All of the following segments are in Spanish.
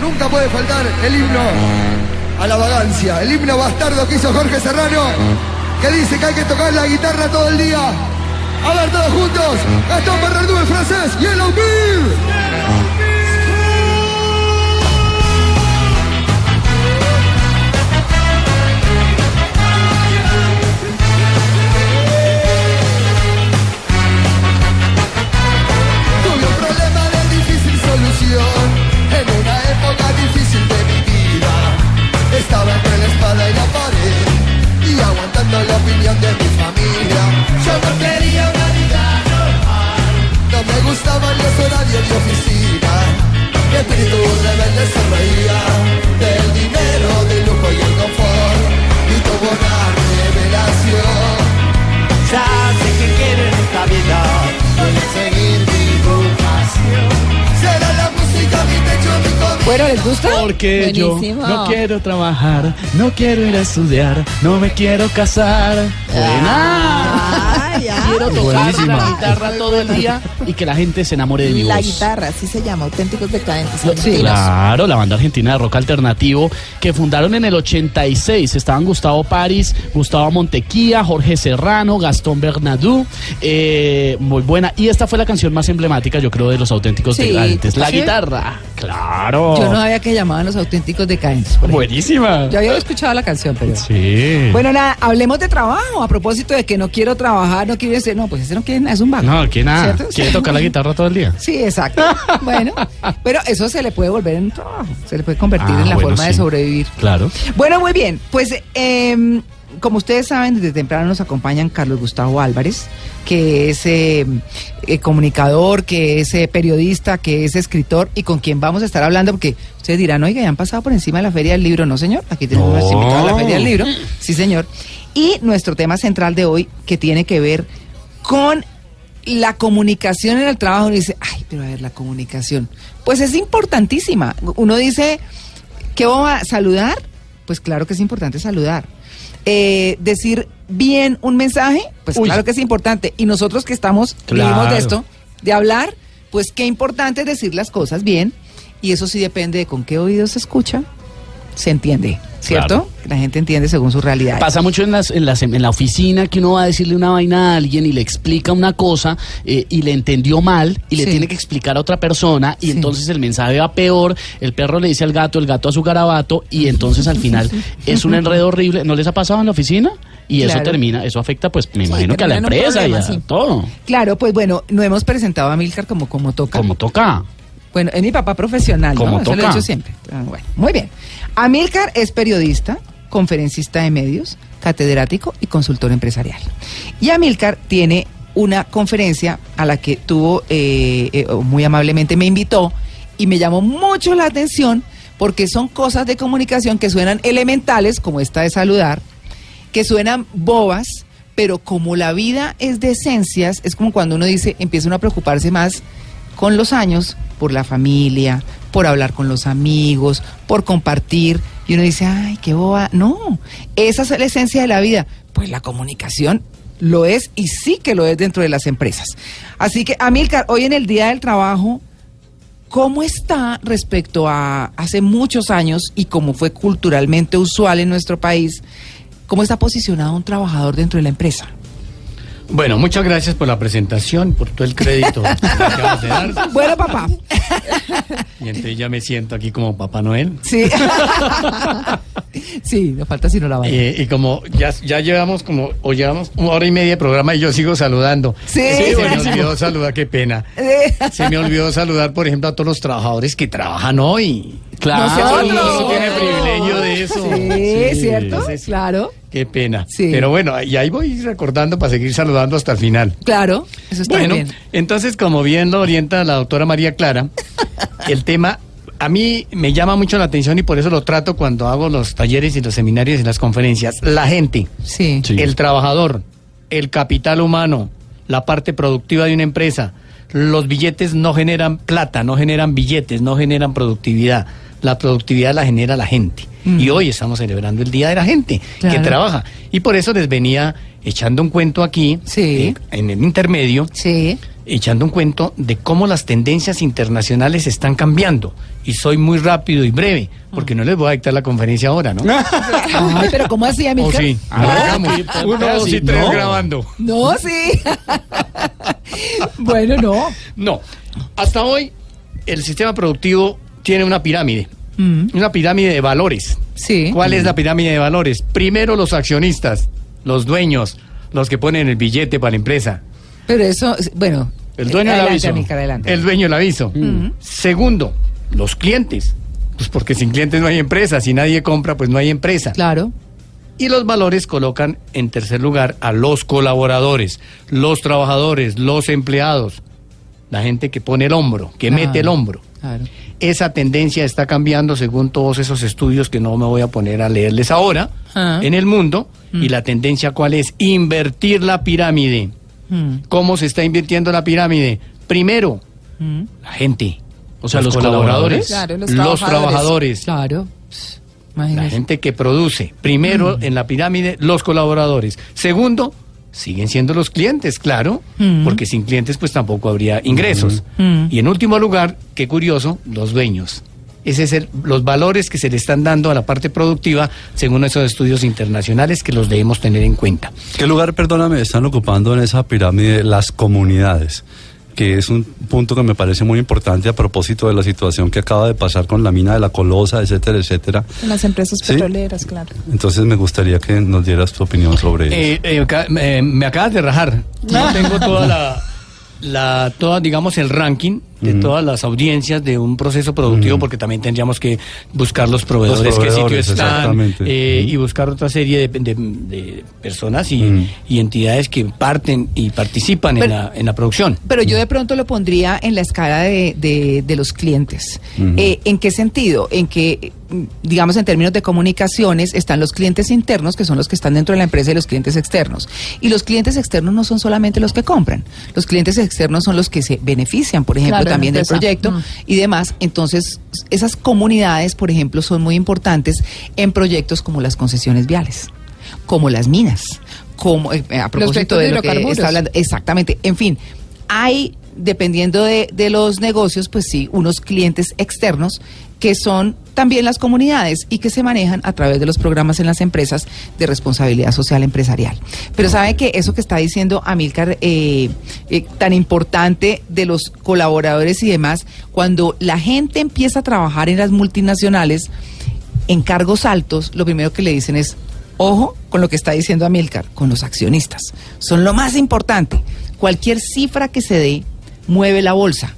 Nunca puede faltar el himno a la vagancia, el himno bastardo que hizo Jorge Serrano, que dice que hay que tocar la guitarra todo el día. A ver todos juntos, Gastón Bernardú el francés y el Bill. Estaba entre la espada y la pared y aguantando la opinión de mi familia. Yo no quería una vida normal, no me gustaban los horarios de oficina. Gusta? Porque yo no quiero trabajar, no quiero ir a estudiar, no me quiero casar. Buena. Ah, ya. Quiero tocar Buenísima. la guitarra todo el día y que la gente se enamore de mi La voz. guitarra, así se llama, auténticos decadentes. Argentinos. Claro, la banda argentina de rock alternativo que fundaron en el 86. Estaban Gustavo Paris, Gustavo Montequía, Jorge Serrano, Gastón Bernadou. eh, muy buena. Y esta fue la canción más emblemática, yo creo, de los auténticos Sí, decadentes. La ¿sí? guitarra. Claro. Yo no sabía que llamaban los auténticos decadentes. por ejemplo. Buenísima. Yo había escuchado la canción, pero... Sí. Bueno, nada, hablemos de trabajo. A propósito de que no quiero trabajar, no quiero decir, no, pues ese no quiere nada, es un vago. no, que nada. ¿Cierto? Quiere tocar la guitarra todo el día. Sí, exacto. Bueno, pero eso se le puede volver en un trabajo, se le puede convertir Ah, en la bueno, forma de sobrevivir. Claro. Bueno, muy bien. Pues, em, como ustedes saben, desde temprano nos acompañan Carlos Gustavo Álvarez, que es eh, eh, comunicador, que es eh, periodista, que es escritor y con quien vamos a estar hablando, porque ustedes dirán, oiga, ya han pasado por encima de la Feria del Libro, ¿no, señor? Aquí tenemos No. invitado a la Feria del Libro. Sí, señor. Y nuestro tema central de hoy, que tiene que ver con la comunicación en el trabajo. Uno dice, ay, pero a ver, la comunicación. Pues es importantísima. Uno dice, ¿qué vamos a saludar? Pues claro que es importante saludar. Eh, decir bien un mensaje, pues Uy. claro que es importante. Y nosotros que estamos, Claro. vivimos de esto, de hablar, pues qué importante es decir las cosas bien. Y eso sí depende de con qué oído se escucha, se entiende, ¿cierto? Claro. La gente entiende según su realidad. Pasa mucho en, las, en, las- en la oficina que uno va a decirle una vaina a alguien y le explica una cosa eh, y le entendió mal y le Sí. tiene que explicar a otra persona y Sí. entonces el mensaje va peor, el perro le dice al gato, el gato a su garabato y entonces al final es un enredo horrible. ¿No les ha pasado en la oficina? Y eso termina, eso afecta pues me Sí, imagino que a la empresa problema, y a sí. todo, Claro, pues bueno, no hemos presentado a Milcar como, como toca. como toca. Bueno, es mi papá profesional, ¿no? Como Eso lo he dicho siempre. Ah, Bueno, muy bien. Amílcar es periodista, conferencista de medios, catedrático y consultor empresarial. Y Amílcar tiene una conferencia a la que tuvo, eh, eh, muy amablemente me invitó y me llamó mucho la atención porque son cosas de comunicación que suenan elementales, como esta de saludar, que suenan bobas, pero como la vida es de esencias, es como cuando uno dice, empieza uno a preocuparse más con los años por la familia, por hablar con los amigos, por compartir, y uno dice, ay, qué boba. No, esa es la esencia de la vida. Pues la comunicación lo es y sí que lo es dentro de las empresas. Así que, Amilcar, hoy en el Día del Trabajo, ¿Cómo está respecto a hace muchos años y como fue culturalmente usual en nuestro país? ¿Cómo está posicionado un trabajador dentro de la empresa? Bueno, muchas gracias por la presentación, por todo el crédito que me acabas de dar. Bueno, papá. Y entonces ya me siento aquí como Papá Noel. Sí. sí, nos falta si no la vaya. Eh, y como ya, ya llevamos como, o llevamos una hora y media de programa y yo sigo saludando. Sí. se me olvidó saludar, qué pena. Se me olvidó saludar, por ejemplo, a todos los trabajadores que trabajan hoy. Claro. Tiene privilegio de eso. Sí, ¿cierto? sí, sí. Claro, Qué pena. Sí. Pero bueno, y ahí voy recordando para seguir saludando hasta el final. claro. Eso está Bueno, bien. entonces, como bien lo orienta la doctora María Clara, el tema a mí me llama mucho la atención y por eso lo trato cuando hago los talleres y los seminarios y las conferencias. La gente, Sí. Sí. el trabajador, el capital humano, la parte productiva de una empresa. Los billetes no generan plata, no generan billetes, no generan productividad. La productividad la genera la gente. Mm. Y hoy estamos celebrando el Día de la Gente Claro. que trabaja. Y por eso les venía echando un cuento aquí, Sí. eh, en el intermedio, Sí. echando un cuento de cómo las tendencias internacionales están cambiando. Y soy muy rápido y breve, porque no les voy a dictar la conferencia ahora, ¿no? Ay, pero ¿cómo así, ¿O Amilcar? sí? Ah, Uno, dos y tres no. grabando. No, sí. bueno, no. No. Hasta hoy, el sistema productivo tiene una pirámide. Mm, Una pirámide de valores. sí. ¿Cuál es la pirámide de valores? Primero los accionistas, los dueños, los que ponen el billete para la empresa. Pero eso, bueno. El dueño del aviso. El dueño del aviso. Segundo, los clientes. Pues porque sin clientes no hay empresa. Si nadie compra, pues no hay empresa. Claro. Y los valores colocan en tercer lugar a los colaboradores, los trabajadores, los empleados, la gente que pone el hombro, que Claro. mete el hombro. Claro. Esa tendencia está cambiando según todos esos estudios que no me voy a poner a leerles ahora Ah. en el mundo. Y la tendencia cuál es? Invertir la pirámide. Mm, ¿Cómo se está invirtiendo la pirámide? Primero, mm, la gente. O sea, los colaboradores. Claro, los los trabajadores. Claro. La gente que produce. Primero en la pirámide, los colaboradores. Segundo, siguen siendo los clientes, claro, Mm. porque sin clientes pues tampoco habría ingresos. Mm. Y en último lugar, qué curioso, los dueños. Ese es el- los valores que se le están dando a la parte productiva según esos estudios internacionales que los debemos tener en cuenta. ¿Qué lugar, perdóname, están ocupando en esa pirámide las comunidades? Que es un punto que me parece muy importante a propósito de la situación que acaba de pasar con la mina de la Colosa, etcétera, etcétera. En las empresas ¿Sí? petroleras, claro. Entonces me gustaría que nos dieras tu opinión sobre eso. Eh, eh, eh, me acabas de rajar. No tengo toda la, la toda, digamos, el ranking de todas las audiencias de un proceso productivo, porque también tendríamos que buscar los proveedores, qué proveedores, sitios están, exactamente. eh, y buscar otra serie de, de- de personas y, y entidades que parten y participan en, la, en la producción. Pero yo de pronto lo pondría en la escala de, de- de los clientes. Eh, ¿En qué sentido? En que, digamos, en términos de comunicaciones, están los clientes internos, que son los que están dentro de la empresa, y los clientes externos. Y los clientes externos no son solamente los que compran. Los clientes externos son los que se benefician, por ejemplo, Claro, también del proyecto Mm. y demás. Entonces, esas comunidades, por ejemplo, son muy importantes en proyectos como las concesiones viales, como las minas, como eh, a propósito de de lo que está hablando. Exactamente. En fin, hay, dependiendo de, de los negocios, pues sí, unos clientes externos que son también las comunidades y que se manejan a través de los programas en las empresas de responsabilidad social empresarial. Pero sabe que eso que está diciendo Amílcar, eh, eh, tan importante de los colaboradores y demás, cuando la gente empieza a trabajar en las multinacionales, en cargos altos, lo primero que le dicen es, ojo con lo que está diciendo Amílcar, con los accionistas. Son lo más importante. Cualquier cifra que se dé mueve la bolsa.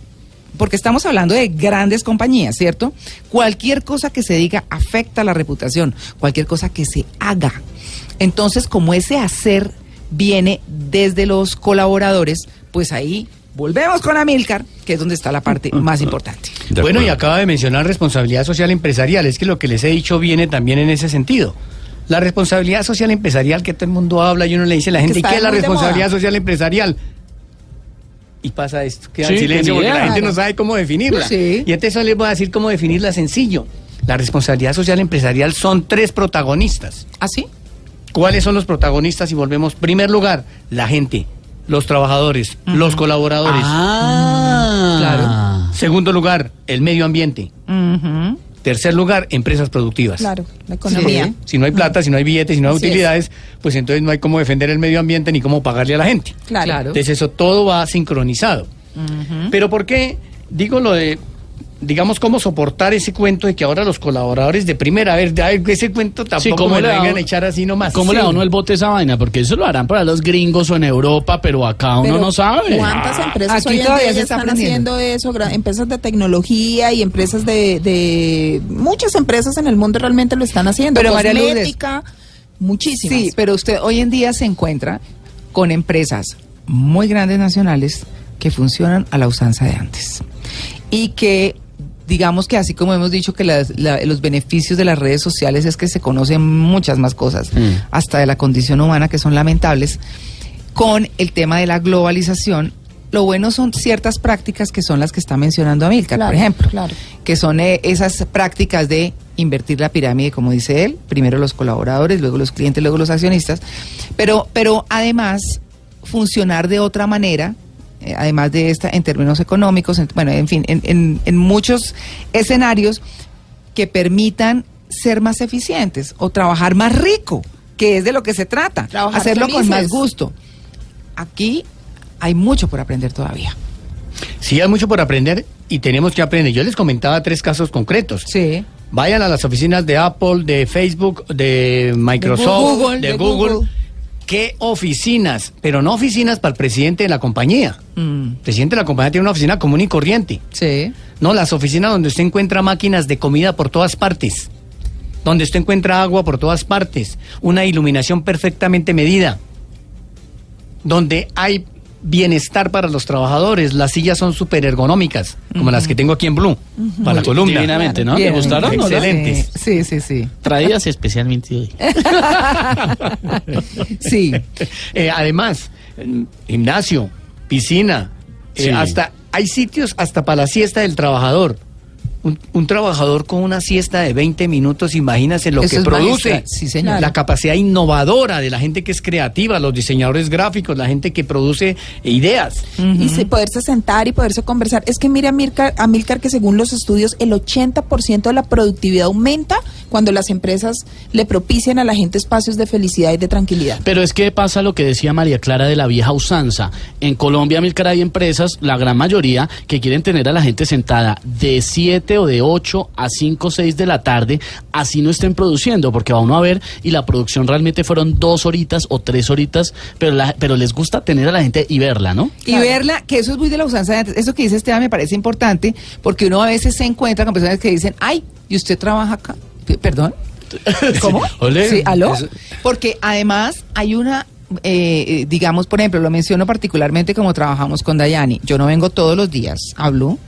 Porque estamos hablando de grandes compañías, ¿cierto? Cualquier cosa que se diga afecta la reputación, cualquier cosa que se haga. Entonces, como ese hacer viene desde los colaboradores, pues ahí volvemos con Amílcar, que es donde está la parte más importante. Bueno, y acaba de mencionar responsabilidad social empresarial. Es que lo que les he dicho viene también en ese sentido. La responsabilidad social empresarial que todo el mundo habla y uno le dice a la gente, ¿y qué es la responsabilidad social empresarial? Y pasa esto, queda Sí, en silencio porque la gente no sabe cómo definirla. Sí. Y entonces les voy a decir cómo definirla sencillo. La responsabilidad social empresarial son tres protagonistas. ¿Así? ¿Cuáles son los protagonistas? Y volvemos, primer lugar, la gente, los trabajadores, los colaboradores. Ah, Segundo lugar, el medio ambiente. Tercer lugar, empresas productivas. Claro, la economía. Sí. Si no hay plata, si no hay billetes, si no hay Así es. utilidades, pues entonces no hay cómo defender el medio ambiente ni cómo pagarle a la gente. Claro. Claro. Entonces eso todo va sincronizado. Pero ¿por qué digo lo de, digamos, cómo soportar ese cuento de que ahora los colaboradores de primera vez, de, ay, ese cuento tampoco ¿cómo me lo da vengan a echar así nomás? ¿Cómo le da uno el bote a esa vaina? Porque eso lo harán para los gringos o en Europa, pero acá uno Pero no sabe. ¿Cuántas empresas Aquí hoy en día se están haciendo eso? Empresas de tecnología y empresas de, de... Muchas empresas en el mundo realmente lo están haciendo. Pero, María Lourdes, muchísimas. Sí, pero usted hoy en día se encuentra con empresas muy grandes nacionales que funcionan a la usanza de antes. Y que, digamos que así como hemos dicho que las- la- los beneficios de las redes sociales es que se conocen muchas más cosas, Mm. hasta de la condición humana, que son lamentables, con el tema de la globalización. Lo bueno son ciertas prácticas que son las que está mencionando Amilcar, Claro, por ejemplo, claro. que son eh, esas prácticas de invertir la pirámide, como dice él, primero los colaboradores, luego los clientes, luego los accionistas, pero, pero además funcionar de otra manera además de esta, en términos económicos, en- bueno, en fin, en, en- en muchos escenarios que permitan ser más eficientes o trabajar más rico, que es de lo que se trata, Trabajar hacerlo con más gusto. Aquí hay mucho por aprender todavía. Sí, hay mucho por aprender y tenemos que aprender. Yo les comentaba tres casos concretos. Sí. Vayan a las oficinas de Apple, de Facebook, de Microsoft, Google, de, de Google. ¿Qué oficinas? Pero no oficinas para el presidente de la compañía. Mm, El presidente de la compañía tiene una oficina común y corriente. sí. No, las oficinas donde usted encuentra máquinas de comida por todas partes. Donde usted encuentra agua por todas partes. Una iluminación perfectamente medida. Donde hay bienestar para los trabajadores. Las sillas son súper ergonómicas, como las que tengo aquí en Blue, para la columna. Divinamente, ¿no? Bien. ¿Le gustaron? no? Excelentes. Sí, sí, sí. Traídas especialmente hoy. Sí. Eh, además, gimnasio, piscina, eh, Sí. hasta hay sitios hasta para la siesta del trabajador. Un, un trabajador con una siesta de 20 minutos, imagínase lo Eso que produce. Sí, señor. La capacidad innovadora de la gente que es creativa, los diseñadores gráficos, la gente que produce ideas. y se- poderse sentar y poderse conversar. Es que mire a Milcar, a Milcar que según los estudios el 80% de la productividad aumenta cuando las empresas le propician a la gente espacios de felicidad y de tranquilidad. Pero es que pasa lo que decía María Clara de la vieja usanza. En Colombia, Milcar, hay empresas, la gran mayoría, que quieren tener a la gente sentada de 7 o de 8 a 5 o 6 de la tarde, así no estén produciendo, porque va uno a ver y la producción realmente fueron dos horitas o tres horitas, pero, la- pero les gusta tener a la gente y verla, ¿no? Y Claro. verla, que eso es muy de la usanza de antes. Eso que dice Esteban me parece importante, porque uno a veces se encuentra con personas que dicen, ay, ¿y usted trabaja acá? ¿Perdón? ¿Cómo? Ole. Sí, ¿aló? Eso- Porque además hay una, eh, eh, digamos, por ejemplo, lo menciono particularmente como trabajamos con Dayani. Yo no vengo todos los días, hablo.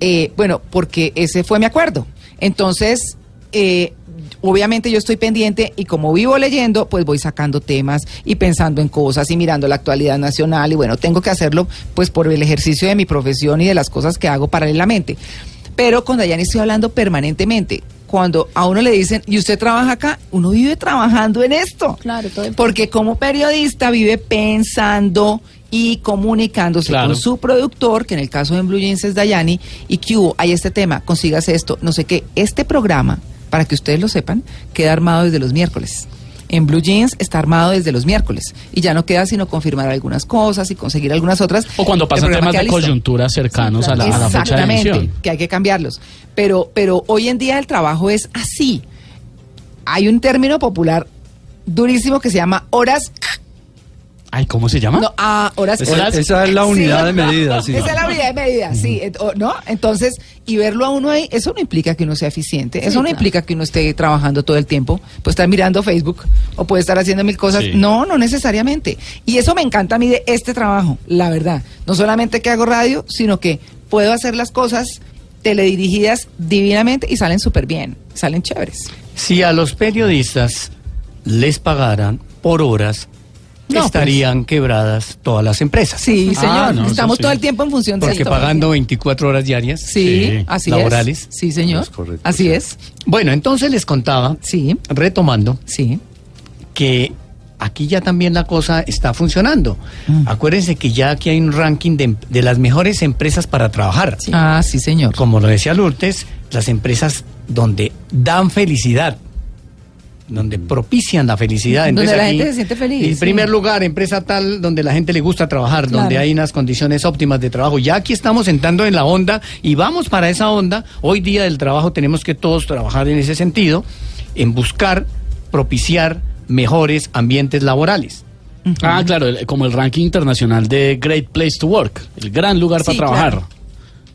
Eh, bueno, porque ese fue mi acuerdo. Entonces, eh, obviamente yo estoy pendiente y como vivo leyendo, pues voy sacando temas y pensando en cosas y mirando la actualidad nacional y bueno, tengo que hacerlo pues por el ejercicio de mi profesión y de las cosas que hago paralelamente. Pero con Dayani estoy hablando permanentemente. Cuando a uno le dicen, ¿y usted trabaja acá? Uno vive trabajando en esto. Claro, todo el- Porque como periodista vive pensando y comunicándose Claro. con su productor, que en el caso de Blue Jeans es Dayani, y que hubo, hay este tema, consígase esto, no sé qué. Este programa, para que ustedes lo sepan, queda armado desde los miércoles. En Blue Jeans está armado desde los miércoles y ya no queda sino confirmar algunas cosas y conseguir algunas otras. O cuando pasan temas de coyuntura cercanos a, la, a la fecha de emisión. que hay que cambiarlos. Pero, pero hoy en día el trabajo es así. Hay un término popular durísimo que se llama horas. Ay, ¿cómo se llama? No, ah, horas. Esa, Horas- esa es la Sí. unidad de medida, sí. Esa es la unidad de medida, sí, ¿no? Entonces, y verlo a uno ahí, eso no implica que uno sea eficiente, eso no claro. implica que uno esté trabajando todo el tiempo, puede estar mirando Facebook o puede estar haciendo mil cosas. Sí. No, no necesariamente. Y eso me encanta a mí de este trabajo, la verdad. No solamente que hago radio, sino que puedo hacer las cosas teledirigidas divinamente y salen súper bien, salen chéveres. Si a los periodistas les pagaran por horas, No, pues. estarían quebradas todas las empresas. Sí, Ah, señor, no, estamos sí. todo el tiempo en función de Porque esto. pagando 24 horas diarias. Sí, Sí, así laborales. es. Sí, señor. Es correcto, así sí. es. Bueno, entonces les contaba, Sí, retomando, sí. que aquí ya también la cosa está funcionando. Mm. Acuérdense que ya aquí hay un ranking de, de las mejores empresas para trabajar. Ah, sí, señor. Como lo decía Lourdes, las empresas donde dan felicidad, donde propician la felicidad. Donde Entonces, la aquí, gente se siente feliz, En sí. primer lugar, empresa tal donde la gente le gusta trabajar, Claro. donde hay unas condiciones óptimas de trabajo. Ya aquí estamos entrando en la onda y vamos para esa onda. Hoy día del trabajo tenemos que todos trabajar en ese sentido, en buscar propiciar mejores ambientes laborales. Ah, claro, como el ranking internacional de Great Place to Work, el gran lugar para trabajar. claro.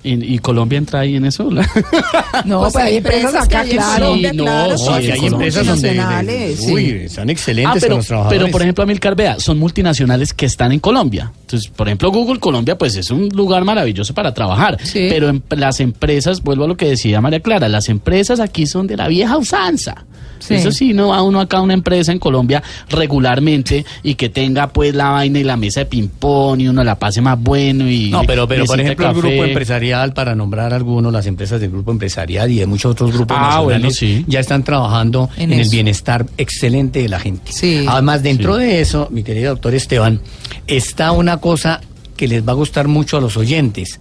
¿Y, y Colombia entra ahí en eso? No, Pues pues hay empresas acá, claro. Sí, no, claro, sí, hay empresas donde multinacionales, sí. uy, son excelentes Ah, con pero, los trabajadores. pero por ejemplo, Amilcar, vea, son multinacionales que están en Colombia. Entonces, por ejemplo, Google Colombia, pues es un lugar maravilloso para trabajar. Sí. Pero en- las empresas, vuelvo a lo que decía María Clara, las empresas aquí son de la vieja usanza. Sí. Eso sí, no va uno acá a una empresa en Colombia regularmente y que tenga pues la vaina y la mesa de ping-pong y uno la pase más bueno y... No, pero, pero por de ejemplo, el café. grupo empresarial, para nombrar algunos, las empresas del grupo empresarial y de muchos otros grupos Ah, nacionales, bueno, sí. ya están trabajando En en, el bienestar excelente de la gente. Sí. Además, dentro Sí. de eso, mi querido doctor Esteban, está una cosa que les va a gustar mucho a los oyentes,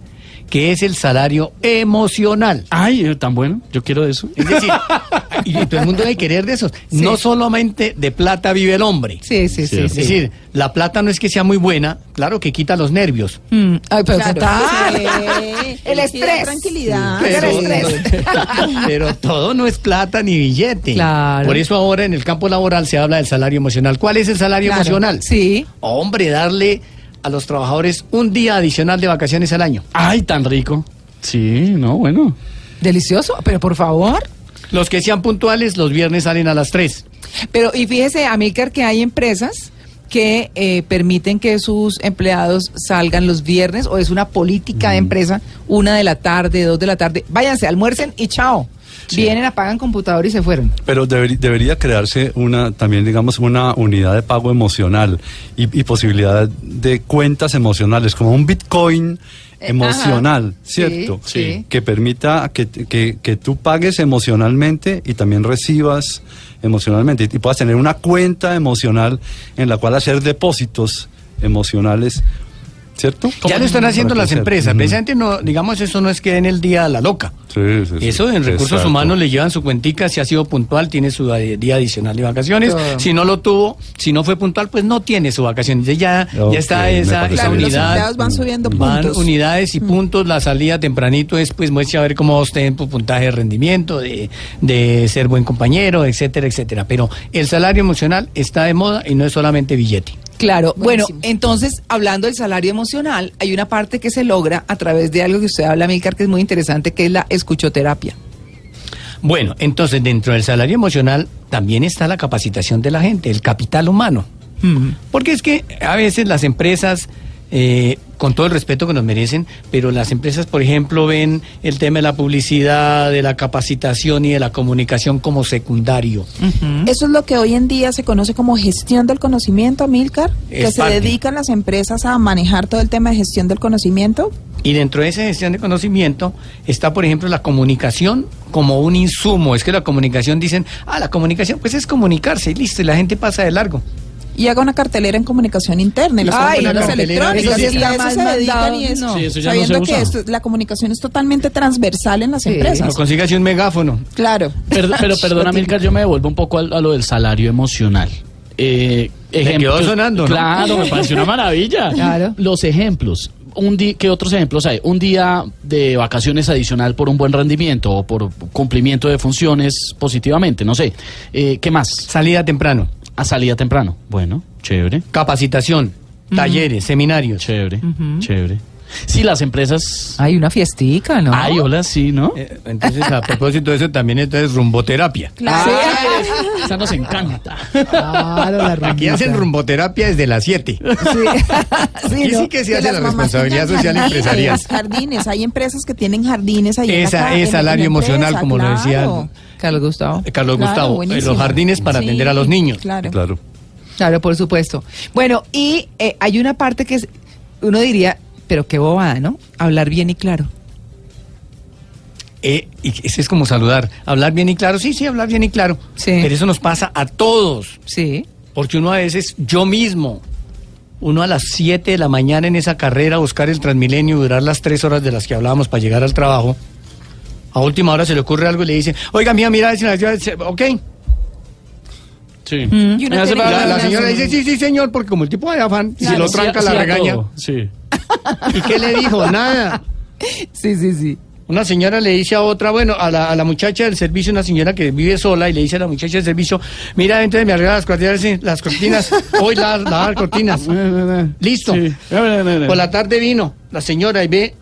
que es el salario emocional. Ay, eh, tan bueno. Yo quiero de eso. Es decir, y todo el mundo debe querer de esos. No solamente de plata vive el hombre. Sí, sí, sí. Es sí. decir, la plata no es que sea muy buena, claro que quita los nervios. Mm, Ay, pero Claro, total. sí. El Sí, estrés. Tranquilidad. Pero, el estrés. pero todo no es plata ni billete. Claro. Por eso ahora en el campo laboral se habla del salario emocional. ¿Cuál es el salario Claro. emocional? Sí. Hombre, darle a los trabajadores un día adicional de vacaciones al año. Ay, tan rico. Sí, no, bueno. Delicioso, pero por favor. Los que sean puntuales, los viernes salen a las 3. Pero, y fíjese, Amílcar, que hay empresas que eh, permiten que sus empleados salgan los viernes, o es una política de empresa, una de la tarde, dos de la tarde. Váyanse, almuercen y chao. Vienen, apagan computador y se fueron. Pero debería crearse una, también digamos, una unidad de pago emocional y, y posibilidad de cuentas emocionales, como un Bitcoin Eh, emocional, ajá. ¿cierto? Sí, sí. Que permita que, que, que tú pagues emocionalmente y también recibas emocionalmente y, y puedas tener una cuenta emocional en la cual hacer depósitos emocionales, ¿cierto? Ya lo están haciendo las empresas. Precisamente, no, digamos, eso no es que en el día a la loca. Sí, sí, sí. Eso en recursos Exacto. humanos le llevan su cuentica, si ha sido puntual, tiene su día adicional de vacaciones. Si no lo tuvo, si no fue puntual, pues no tiene su vacación. Ya, ya, está esa, esa Claro, los unidad. empleados van subiendo Van puntos. unidades y puntos, la salida tempranito es pues muestra a ver cómo va usted en su puntaje de rendimiento, de, de ser buen compañero, etcétera, etcétera. Pero el salario emocional está de moda y no es solamente billete. Claro, Buenísimo. bueno, entonces, hablando del salario emocional, hay una parte que se logra a través de algo que usted habla, Amílcar, que es muy interesante, que es la escuchoterapia. Bueno, entonces dentro del salario emocional también está la capacitación de la gente, el capital humano. Porque es que a veces las empresas, eh, con todo el respeto que nos merecen, pero las empresas, por ejemplo, ven el tema de la publicidad, de la capacitación y de la comunicación como secundario. Eso es lo que hoy en día se conoce como gestión del conocimiento, Amílcar, que se dedican las empresas a manejar todo el tema de gestión del conocimiento. Y dentro de esa gestión de conocimiento está, por ejemplo, la comunicación como un insumo. Es que la comunicación dicen, ah, la comunicación pues es comunicarse y listo, y la gente pasa de largo. Y haga una cartelera en comunicación interna y los Ay, cartelera, electrónicos. eso sí y a eso se dedican y es, no. Sí, eso ya no sabiendo que esto- la comunicación es totalmente transversal en las Sí. Empresas. consígase un megáfono. Claro. Pero, pero perdona, Milcar, yo me devuelvo un poco al- a, lo del salario emocional. Eh, ejemplos- quedó sonando, ¿no? Claro, me pareció una maravilla. Claro. Los ejemplos. Un di- ¿Qué otros ejemplos hay? Un día de vacaciones adicional por un buen rendimiento o por cumplimiento de funciones positivamente, no sé. Eh, ¿Qué más? Salida temprano. A salida temprano. Bueno, chévere, Capacitación, talleres, seminarios. chévere, chévere. Sí, las empresas... Hay una fiestica, ¿no? Ay, hola, sí, ¿no? Eh, entonces, a propósito de eso, también entonces rumboterapia. Claro. Ay, esa nos encanta. Claro, la Aquí hacen rumboterapia desde las 7. Sí, Aquí ¿no? sí que se hace la responsabilidad social jardines, empresarial. Jardines, hay empresas que tienen jardines ahí en la Esa es en- en salario la emocional, empresa, como lo decía claro. Carlos Gustavo. Eh, Carlos Claro, Gustavo, buenísimo. los jardines para Sí, atender a los niños. Claro. Claro. Claro, por supuesto. Bueno, y eh, hay una parte que es, uno diría, pero qué bobada, ¿no? Hablar bien y claro. Eh, y ese es como saludar. Hablar bien y claro. Sí, sí, hablar bien y claro. Sí. Pero eso nos pasa a todos. Sí. Porque uno a veces, yo mismo, uno a las 7 de la mañana en esa carrera, buscar el Transmilenio y durar las 3 horas de las que hablábamos para llegar al trabajo, a última hora se le ocurre algo y le dice, oiga, mía, mira, si la- ok. Sí. Que La, señora dice, sí, sí, señor, porque como el tipo de afán, si lo tranca, Sí, la sí regaña. Sí. ¿Y qué le dijo? Nada. Sí, sí, sí. Una señora le dice a otra, bueno, a la, a la muchacha del servicio, una señora que vive sola, y le dice a la muchacha del servicio, mira, entonces me arregla las cortinas, las cortinas, hoy las las cortinas. Listo. Sí. Por la tarde vino la señora y ve,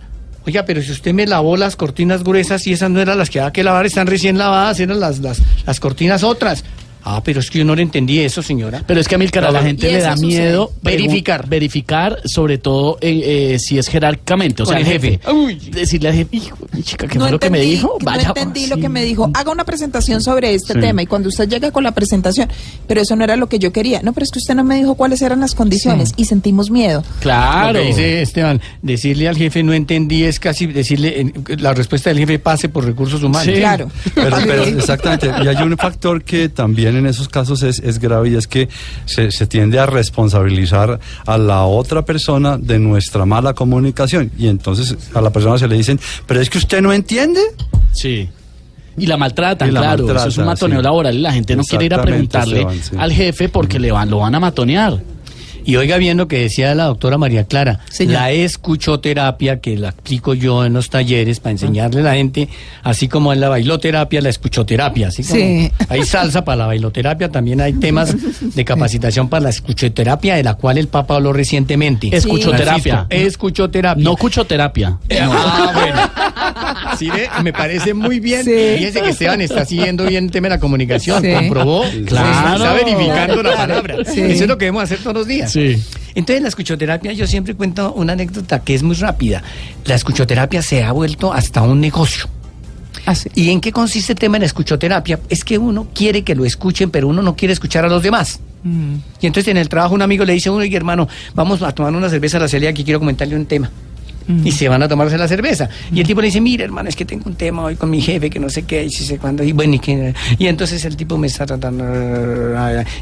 oiga, pero si usted me lavó las cortinas gruesas y esas no eran las que había que lavar, están recién lavadas, eran las, las, las cortinas otras. Ah, pero es que yo no le entendí eso, señora. Pero es que a Milcar a la gente le da sucede. miedo Verificar. verificar, sobre todo eh, eh, si es jerárquicamente, o sea, el jefe. jefe. Uy. Decirle al jefe, hijo, mi chica, ¿qué no fue lo que me dijo? no Vaya, entendí lo sí. que me dijo. Haga una presentación sobre este Sí. tema y cuando usted llega con la presentación, pero eso no era lo que yo quería. No, pero es que usted no me dijo cuáles eran las condiciones y sentimos miedo. Claro. Lo que dice Esteban, decirle al jefe no entendí es casi decirle, la respuesta del jefe pase por recursos humanos. Sí. Claro. Pero, pero exactamente, y hay un factor que también también en esos casos es, es grave y es que se, se tiende a responsabilizar a la otra persona de nuestra mala comunicación. Y entonces a la persona se le dicen, pero es que usted no entiende. Sí. Y la maltratan, Y la claro. eso es un matoneo sí. laboral y la gente no quiere ir a preguntarle Esteban, sí. al jefe porque le van, lo van a matonear. Y oiga bien lo que decía la doctora María Clara, Señor. la escuchoterapia que la explico yo en los talleres para enseñarle a la gente, así como en la bailoterapia, la escuchoterapia, así como Sí. hay salsa para la bailoterapia, también hay temas de capacitación para la escuchoterapia, de la cual el Papa habló recientemente. Escuchoterapia. Escuchoterapia. No cuchoterapia. Ah, bueno. Me parece muy bien. Sí. Fíjese que Esteban está siguiendo bien el tema de la comunicación. Sí. Comprobó. Claro. Está verificando la palabra. Sí. Eso es lo que debemos hacer todos los días. Sí. Entonces, la escuchoterapia, yo siempre cuento una anécdota que es muy rápida. La escuchoterapia se ha vuelto hasta un negocio. Así. ¿Y en qué consiste el tema de la escuchoterapia? Es que uno quiere que lo escuchen, pero uno no quiere escuchar a los demás. Mm. Y entonces en el trabajo un amigo le dice a uno, "Oye, hermano, vamos a tomar una cerveza a la Celia que quiero comentarle un tema. Y se van a tomarse la cerveza. Y el tipo le dice, mira, hermano, es que tengo un tema hoy con mi jefe, que no sé qué, y si sé cuándo. Y bueno, y, que, y entonces el tipo me está tratando...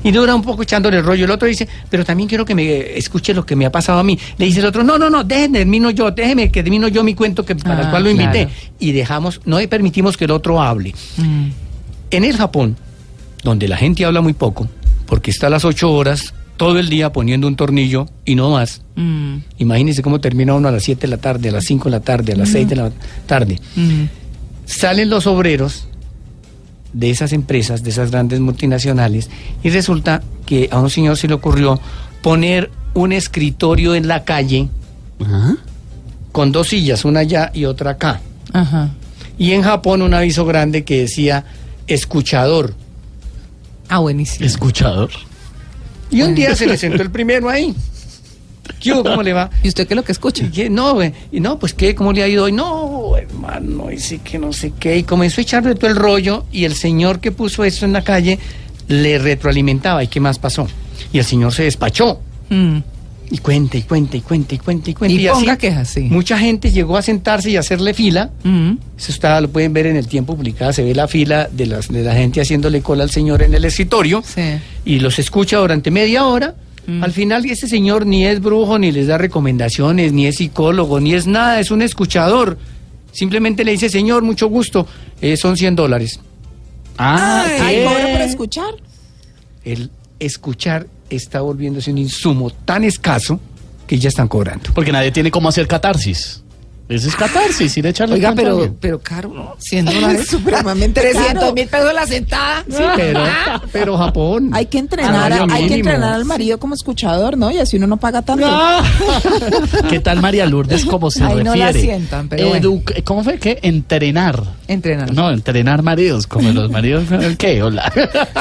Y dura un poco echándole el rollo. El otro dice, pero también quiero que me escuche lo que me ha pasado a mí. Le dice el otro, no, no, no, déjenme, termino yo, déjeme que termino yo mi cuento que, para Ah, el cual lo invité. claro. Y dejamos, no permitimos que el otro hable. Mm. En el Japón, donde la gente habla muy poco, porque está a las ocho horas todo el día poniendo un tornillo y no más. Mm. Imagínense cómo termina uno a las 7 de la tarde, a las 5 de la tarde, a las 6 de la tarde. Mm. Salen los obreros de esas empresas, de esas grandes multinacionales, y resulta que a un señor se le ocurrió poner un escritorio en la calle Ajá. con dos sillas, una allá y otra acá. Ajá. Y en Japón un aviso grande que decía escuchador. Ah, buenísimo. Escuchador. Y un día se le sentó el primero ahí. ¿Qué hubo? ¿Cómo le va? ¿Y usted qué es lo que escucha? No, güey. y no, pues qué, ¿cómo le ha ido hoy? No, hermano, y sí que no sé qué. Y comenzó a echarle todo el rollo y el señor que puso eso en la calle le retroalimentaba. ¿Y qué más pasó? Y el señor se despachó. Mm. Y cuenta, y cuenta, y cuenta, y cuenta, y cuenta. Y ponga quejas, sí. Mucha gente llegó a sentarse y a hacerle fila. Mm. Eso está, lo pueden ver en el tiempo publicado. Se ve la fila de, las, de la gente haciéndole cola al señor en el escritorio. Sí. Y los escucha durante media hora. Mm. Al final, ese señor ni es brujo, ni les da recomendaciones, ni es psicólogo, ni es nada. Es un escuchador. Simplemente le dice, señor, mucho gusto. eh, son 100 dólares. Ah, Ay, ¿qué? cobro por escuchar. El escuchar está volviéndose un insumo tan escaso que ya están cobrando. Porque nadie tiene cómo hacer catarsis. Ese es catarsis, ir a echarle Oiga, pero, pero caro, ¿no? 100 dólares. Supremamente 300 caro. mil pesos la sentada. Sí, pero, pero Japón. Hay que entrenar, a- hay que entrenar al marido como escuchador, ¿no? Y así uno no paga tanto. ¿Qué tal María Lourdes como se Ahí no la refiere? sientan, pero bueno. Educ- ¿Cómo fue? ¿Qué? Entrenar. Entrenar. No, entrenar maridos, como los maridos. ¿Qué? Hola.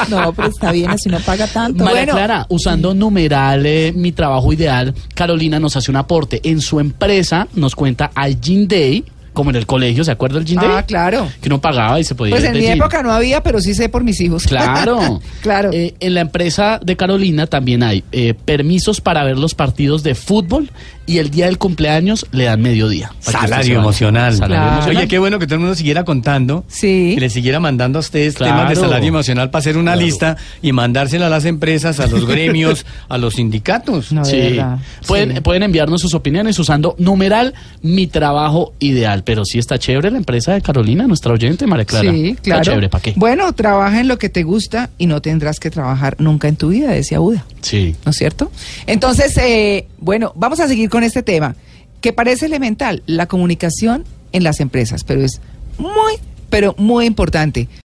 No, pero está bien, así no paga tanto. María Bueno. Clara, usando numeral eh, mi trabajo ideal, Carolina nos hace un aporte. En su empresa nos cuenta al Gin Day, como en el colegio, ¿se acuerda Gin Day? Ah, claro. Que uno pagaba y se podía Pues ir en de mi época no había, pero sí sé por mis hijos. Claro. claro. Eh, en la empresa de Carolina también hay eh, permisos para ver los partidos de fútbol y el día del cumpleaños le dan mediodía. para que usted se Salario vaya. emocional. Salario Claro. emocional. Oye, qué bueno que todo el mundo siguiera contando. Sí. Que le siguiera mandando a ustedes Claro. temas de salario emocional para hacer una Claro. lista y mandársela a las empresas, a los gremios, a los sindicatos. No, de Sí. verdad. Pueden, Sí. pueden enviarnos sus opiniones usando numeral mi trabajo ideal. Pero sí está chévere la empresa de Carolina, nuestra oyente, María Clara. Sí, claro. Está chévere, ¿para qué? Bueno, trabaja en lo que te gusta y no tendrás que trabajar nunca en tu vida, decía Buda. Sí. ¿No es cierto? Entonces, eh, bueno, vamos a seguir con este tema, que parece elemental, la comunicación en las empresas, pero es muy, pero muy importante.